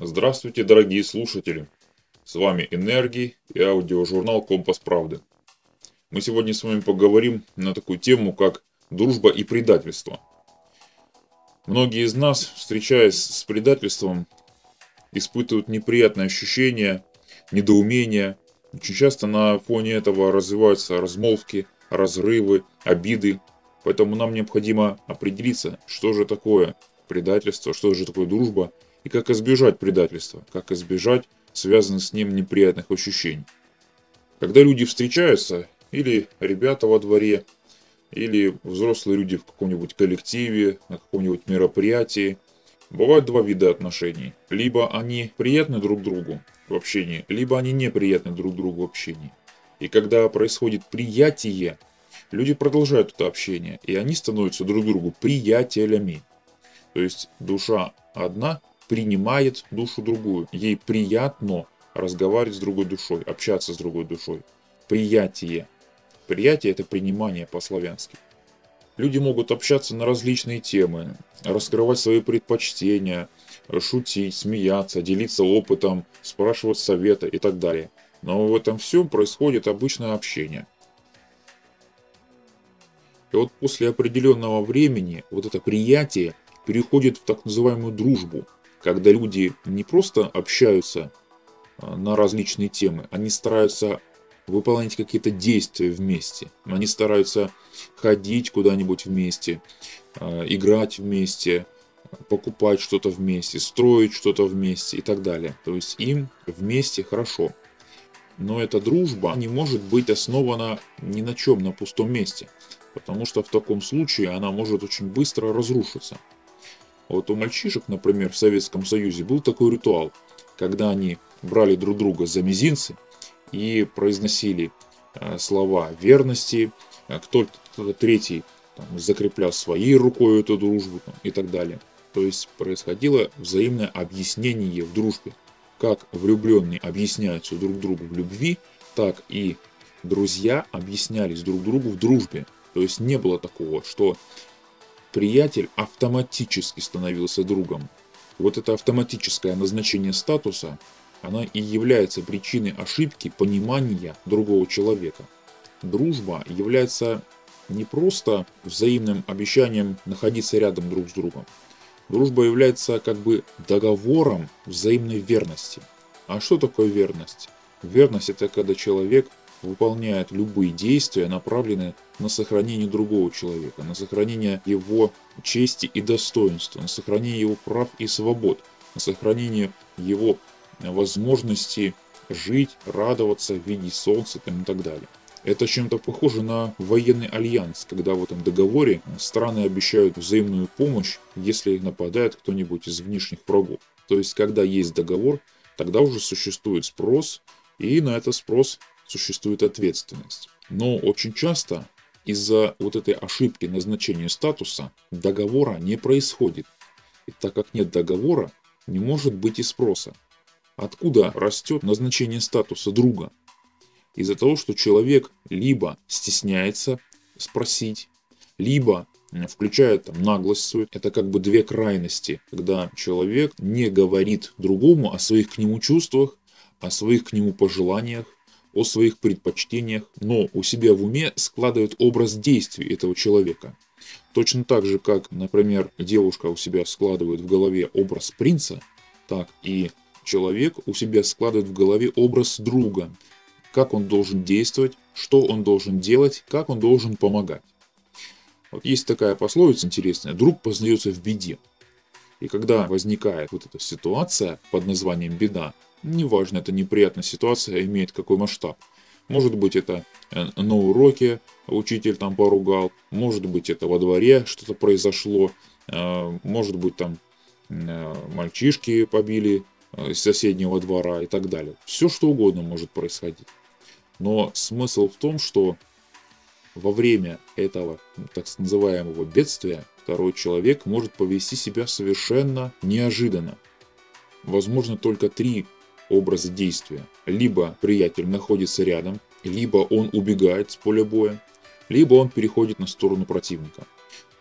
Здравствуйте, дорогие слушатели! С вами Энергий и аудиожурнал «Компас правды». Мы сегодня с вами поговорим на такую тему, как дружба и предательство. Многие из нас, встречаясь с предательством, испытывают неприятные ощущения, недоумения. Очень часто на фоне этого развиваются размолвки, разрывы, обиды. Поэтому нам необходимо определиться, что же такое предательство, что же такое дружба – и как избежать предательства, как избежать связанных с ним неприятных ощущений. Когда люди встречаются, или ребята во дворе, или взрослые люди в каком-нибудь коллективе, на каком-нибудь мероприятии, бывают два вида отношений. Либо они приятны друг другу в общении, либо они неприятны друг другу в общении. И когда происходит приятие, люди продолжают это общение, и они становятся друг другу приятелями. То есть душа одна, принимает душу другую. Ей приятно разговаривать с другой душой, общаться с другой душой. Приятие. Приятие – это принимание по-славянски. Люди могут общаться на различные темы, раскрывать свои предпочтения, шутить, смеяться, делиться опытом, спрашивать совета и так далее. Но в этом всем происходит обычное общение. И вот после определенного времени вот это приятие переходит в так называемую дружбу – когда люди не просто общаются а, на различные темы, они стараются выполнять какие-то действия вместе. Они стараются ходить куда-нибудь вместе, а, играть вместе, покупать что-то вместе, строить что-то вместе и так далее. То есть им вместе хорошо. Но эта дружба не может быть основана ни на чем, на пустом месте. Потому что в таком случае она может очень быстро разрушиться. Вот у мальчишек, например, в Советском Союзе был такой ритуал, когда они брали друг друга за мизинцы и произносили э, слова верности, э, кто-то третий там, закреплял своей рукой эту дружбу там, и так далее. То есть происходило взаимное объяснение в дружбе. Как влюбленные объясняются друг другу в любви, так и друзья объяснялись друг другу в дружбе. То есть не было такого, что приятель автоматически становился другом. Вот это автоматическое назначение статуса, она и является причиной ошибки понимания другого человека. Дружба является не просто взаимным обещанием находиться рядом друг с другом. Дружба является как бы договором взаимной верности. А что такое верность? Верность это когда человек выполняет любые действия, направленные на сохранение другого человека, на сохранение его чести и достоинства, на сохранение его прав и свобод, на сохранение его возможности жить, радоваться, видеть солнце и так далее. Это чем-то похоже на военный альянс, когда в этом договоре страны обещают взаимную помощь, если нападает кто-нибудь из внешних врагов. То есть, когда есть договор, тогда уже существует спрос, и на этот спрос существует ответственность. Но очень часто из-за вот этой ошибки назначения статуса договора не происходит. И так как нет договора, не может быть и спроса. Откуда растет назначение статуса друга? Из-за того, что человек либо стесняется спросить, либо включает там, наглость свою. Это как бы две крайности, когда человек не говорит другому о своих к нему чувствах, о своих к нему пожеланиях, о своих предпочтениях, но у себя в уме складывает образ действий этого человека. Точно так же, как, например, девушка у себя складывает в голове образ принца, так и человек у себя складывает в голове образ друга, как он должен действовать, что он должен делать, как он должен помогать. Вот есть такая пословица интересная, друг познается в беде. И когда возникает вот эта ситуация под названием беда, Неважно, это неприятная ситуация, имеет какой масштаб. Может быть это э, на уроке учитель там поругал, может быть это во дворе что-то произошло, э, может быть там э, мальчишки побили из соседнего двора и так далее. Все что угодно может происходить. Но смысл в том, что во время этого так называемого бедствия второй человек может повести себя совершенно неожиданно. Возможно только три образа действия. Либо приятель находится рядом, либо он убегает с поля боя, либо он переходит на сторону противника.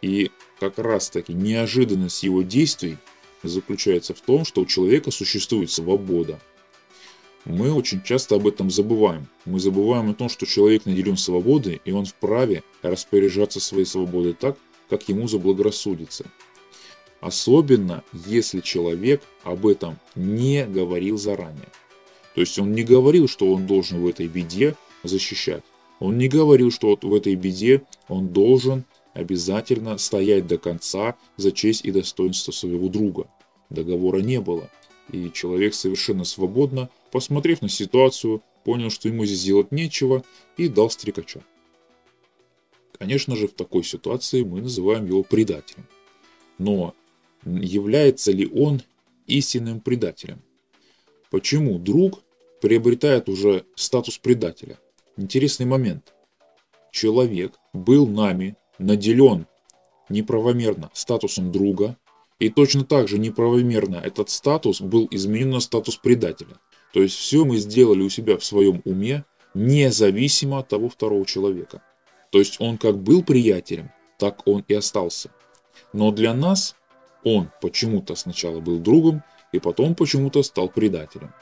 И как раз таки неожиданность его действий заключается в том, что у человека существует свобода. Мы очень часто об этом забываем. Мы забываем о том, что человек наделен свободой, и он вправе распоряжаться своей свободой так, как ему заблагорассудится. Особенно, если человек об этом не говорил заранее. То есть он не говорил, что он должен в этой беде защищать. Он не говорил, что вот в этой беде он должен обязательно стоять до конца за честь и достоинство своего друга. Договора не было. И человек совершенно свободно, посмотрев на ситуацию, понял, что ему здесь делать нечего и дал стрекача. Конечно же, в такой ситуации мы называем его предателем. Но является ли он истинным предателем? Почему друг приобретает уже статус предателя? Интересный момент. Человек был нами наделен неправомерно статусом друга, и точно так же неправомерно этот статус был изменен на статус предателя. То есть все мы сделали у себя в своем уме, независимо от того второго человека. То есть он как был приятелем, так он и остался. Но для нас он почему-то сначала был другом, и потом почему-то стал предателем.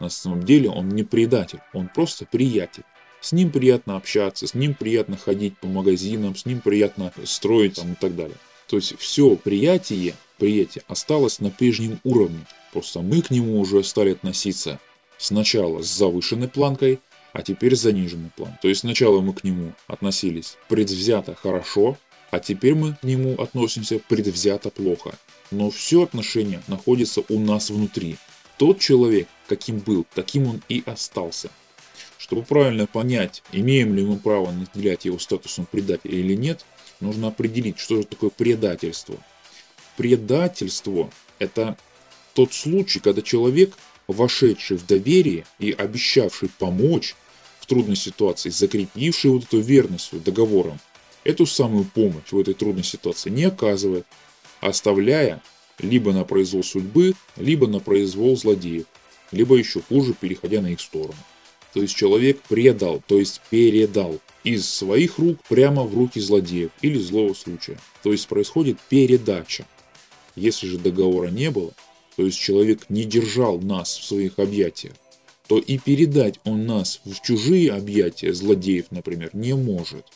На самом деле он не предатель, он просто приятель. С ним приятно общаться, с ним приятно ходить по магазинам, с ним приятно строить там, и так далее. То есть все приятие, приятие осталось на прежнем уровне. Просто мы к нему уже стали относиться сначала с завышенной планкой, а теперь с заниженной планкой. То есть сначала мы к нему относились предвзято хорошо, а теперь мы к нему относимся предвзято плохо. Но все отношение находится у нас внутри. Тот человек, каким был, таким он и остался. Чтобы правильно понять, имеем ли мы право наделять его статусом предателя или нет, нужно определить, что же такое предательство. Предательство – это тот случай, когда человек, вошедший в доверие и обещавший помочь в трудной ситуации, закрепивший вот эту верность договором, эту самую помощь в этой трудной ситуации не оказывает, оставляя либо на произвол судьбы, либо на произвол злодеев, либо еще хуже, переходя на их сторону. То есть человек предал, то есть передал из своих рук прямо в руки злодеев или злого случая. То есть происходит передача. Если же договора не было, то есть человек не держал нас в своих объятиях, то и передать он нас в чужие объятия злодеев, например, не может.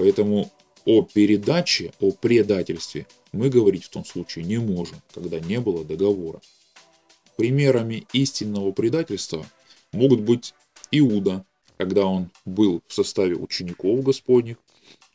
Поэтому о передаче, о предательстве мы говорить в том случае не можем, когда не было договора. Примерами истинного предательства могут быть Иуда, когда он был в составе учеников Господних,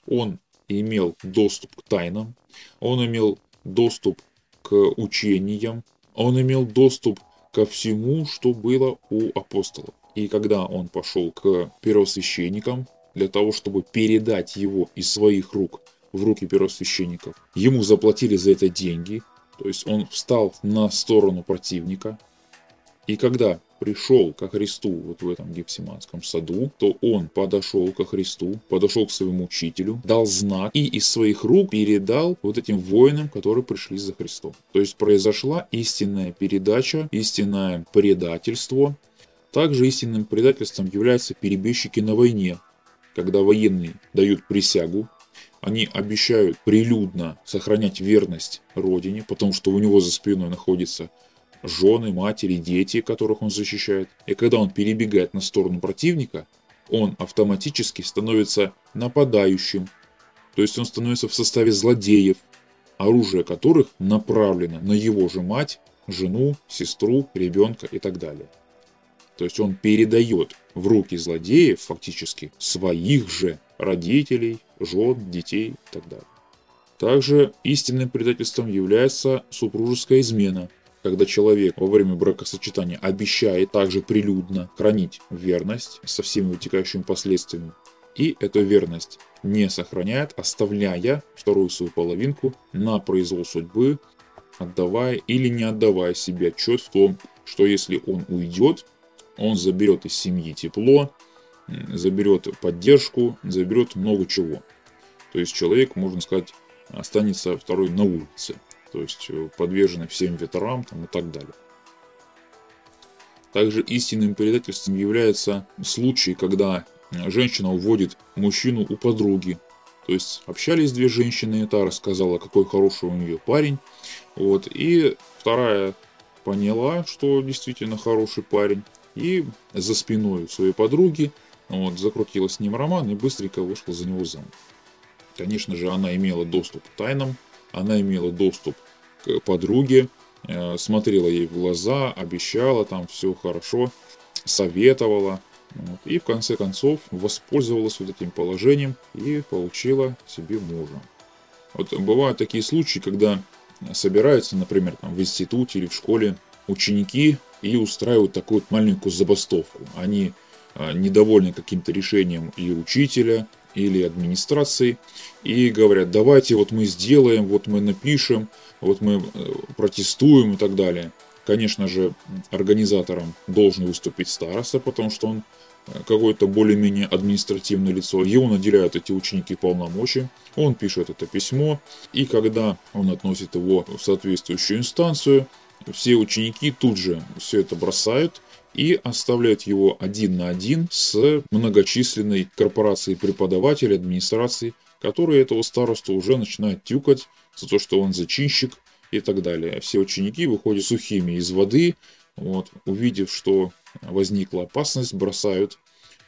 он имел доступ к тайнам, он имел доступ к учениям, он имел доступ ко всему, что было у апостолов. И когда он пошел к первосвященникам для того, чтобы передать его из своих рук в руки первосвященников, ему заплатили за это деньги, то есть он встал на сторону противника. И когда пришел ко Христу вот в этом Гефсиманском саду, то он подошел ко Христу, подошел к своему учителю, дал знак и из своих рук передал вот этим воинам, которые пришли за Христом. То есть произошла истинная передача, истинное предательство. Также истинным предательством являются перебежчики на войне, когда военные дают присягу, они обещают прилюдно сохранять верность родине, потому что у него за спиной находится жены, матери, дети, которых он защищает. И когда он перебегает на сторону противника, он автоматически становится нападающим. То есть он становится в составе злодеев, оружие которых направлено на его же мать, жену, сестру, ребенка и так далее. То есть он передает в руки злодеев фактически своих же родителей, жен, детей и так далее. Также истинным предательством является супружеская измена – когда человек во время бракосочетания обещает также прилюдно хранить верность со всеми вытекающими последствиями, и эту верность не сохраняет, оставляя вторую свою половинку на произвол судьбы, отдавая или не отдавая себе отчет в том, что если он уйдет, он заберет из семьи тепло, заберет поддержку, заберет много чего. То есть человек, можно сказать, останется второй на улице то есть э, подвержены всем ветрам там, и так далее. Также истинным предательством является случай, когда женщина уводит мужчину у подруги. То есть общались две женщины, та рассказала, какой хороший у нее парень, Вот. И вторая поняла, что действительно хороший парень, и за спиной своей подруги вот, закрутила с ним роман и быстренько вышла за него замуж. Конечно же, она имела доступ к тайнам, она имела доступ к подруге, э, смотрела ей в глаза, обещала там все хорошо, советовала. Вот, и в конце концов воспользовалась вот этим положением и получила себе мужа. Вот бывают такие случаи, когда собираются, например, там, в институте или в школе ученики и устраивают такую вот маленькую забастовку. Они а, недовольны каким-то решением или учителя, или администрации, и говорят, давайте вот мы сделаем, вот мы напишем, вот мы э, протестуем и так далее. Конечно же, организатором должен выступить староста, потому что он э, какое-то более-менее административное лицо. Его наделяют эти ученики полномочий. Он пишет это письмо, и когда он относит его в соответствующую инстанцию, все ученики тут же все это бросают и оставляют его один на один с многочисленной корпорацией преподавателей, администрации, которые этого старосту уже начинают тюкать за то, что он зачинщик и так далее. Все ученики выходят сухими из воды, вот, увидев, что возникла опасность, бросают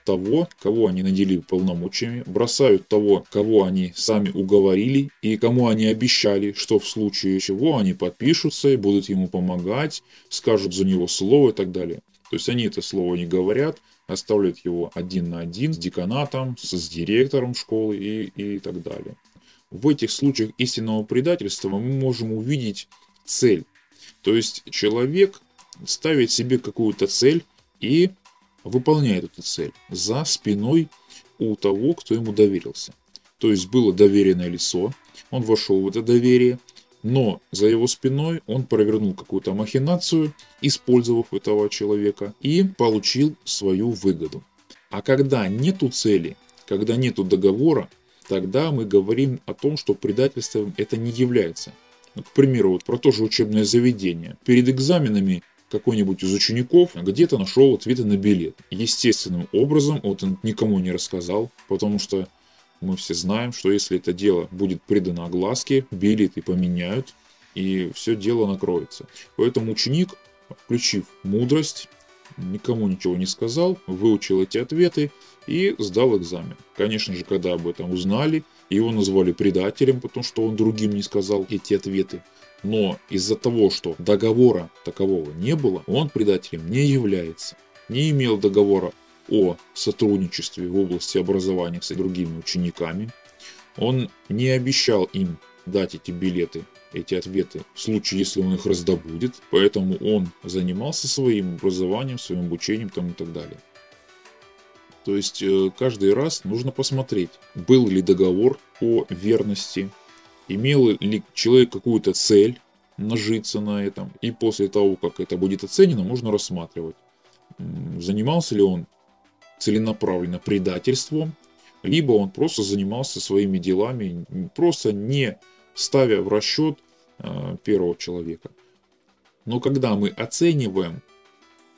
того, кого они наделили полномочиями, бросают того, кого они сами уговорили и кому они обещали, что в случае чего они подпишутся и будут ему помогать, скажут за него слово и так далее. То есть они это слово не говорят, оставляют его один на один с деканатом, с, директором школы и, и так далее. В этих случаях истинного предательства мы можем увидеть цель. То есть человек ставит себе какую-то цель и выполняет эту цель за спиной у того, кто ему доверился. То есть было доверенное лицо, он вошел в это доверие, но за его спиной он провернул какую-то махинацию, использовав этого человека, и получил свою выгоду. А когда нету цели, когда нету договора, тогда мы говорим о том, что предательством это не является. Ну, к примеру, вот про то же учебное заведение. Перед экзаменами какой-нибудь из учеников где-то нашел ответы на билет. Естественным образом, вот он никому не рассказал, потому что мы все знаем, что если это дело будет придано огласке, билеты поменяют, и все дело накроется. Поэтому ученик, включив мудрость, никому ничего не сказал, выучил эти ответы и сдал экзамен. Конечно же, когда об этом узнали, его назвали предателем, потому что он другим не сказал эти ответы. Но из-за того, что договора такового не было, он предателем не является. Не имел договора о сотрудничестве в области образования с другими учениками. Он не обещал им дать эти билеты, эти ответы в случае, если он их раздобудет. Поэтому он занимался своим образованием, своим обучением там и так далее. То есть э, каждый раз нужно посмотреть, был ли договор о верности, имел ли человек какую-то цель нажиться на этом, и после того, как это будет оценено, можно рассматривать, занимался ли он целенаправленно предательством, либо он просто занимался своими делами, просто не ставя в расчет э, первого человека. Но когда мы оцениваем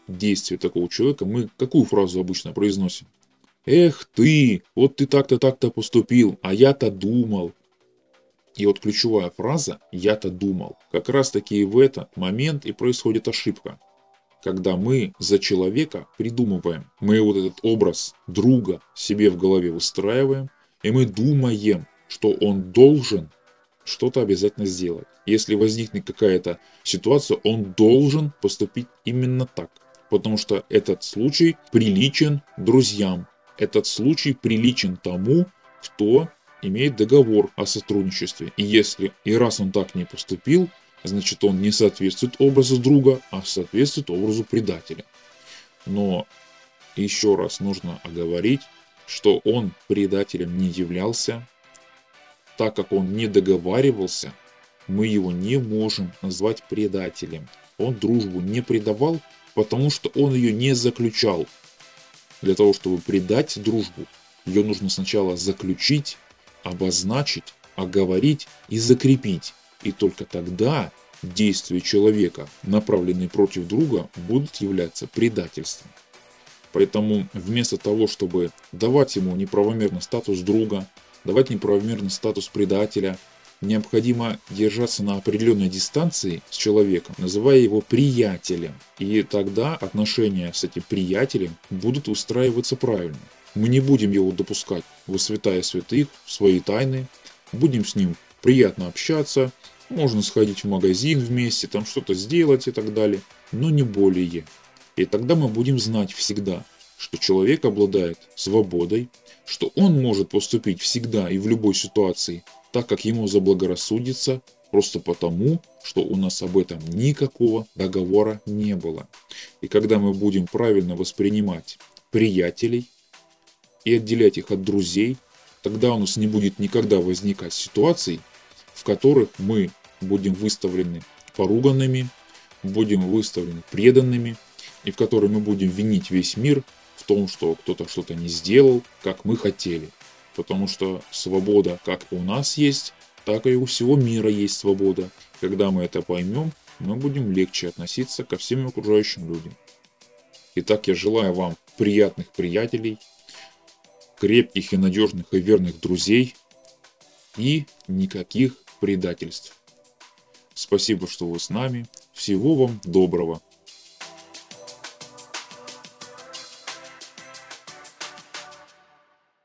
действие такого человека, мы какую фразу обычно произносим? Эх ты, вот ты так-то так-то поступил, а я-то думал. И вот ключевая фраза «я-то думал». Как раз таки в этот момент и происходит ошибка когда мы за человека придумываем. Мы вот этот образ друга себе в голове выстраиваем, и мы думаем, что он должен что-то обязательно сделать. Если возникнет какая-то ситуация, он должен поступить именно так. Потому что этот случай приличен друзьям. Этот случай приличен тому, кто имеет договор о сотрудничестве. И если и раз он так не поступил, значит он не соответствует образу друга, а соответствует образу предателя. Но еще раз нужно оговорить, что он предателем не являлся, так как он не договаривался, мы его не можем назвать предателем. Он дружбу не предавал, потому что он ее не заключал. Для того, чтобы предать дружбу, ее нужно сначала заключить, обозначить, оговорить и закрепить. И только тогда действия человека, направленные против друга, будут являться предательством. Поэтому вместо того, чтобы давать ему неправомерный статус друга, давать неправомерный статус предателя, необходимо держаться на определенной дистанции с человеком, называя его приятелем. И тогда отношения с этим приятелем будут устраиваться правильно. Мы не будем его допускать во святая святых, в свои тайны. Будем с ним приятно общаться, можно сходить в магазин вместе, там что-то сделать и так далее, но не более. И тогда мы будем знать всегда, что человек обладает свободой, что он может поступить всегда и в любой ситуации так, как ему заблагорассудится, просто потому, что у нас об этом никакого договора не было. И когда мы будем правильно воспринимать приятелей и отделять их от друзей, тогда у нас не будет никогда возникать ситуаций, в которых мы будем выставлены поруганными, будем выставлены преданными, и в которой мы будем винить весь мир в том, что кто-то что-то не сделал, как мы хотели. Потому что свобода как у нас есть, так и у всего мира есть свобода. Когда мы это поймем, мы будем легче относиться ко всем окружающим людям. Итак, я желаю вам приятных приятелей, крепких и надежных и верных друзей и никаких предательств. Спасибо, что вы с нами. Всего вам доброго.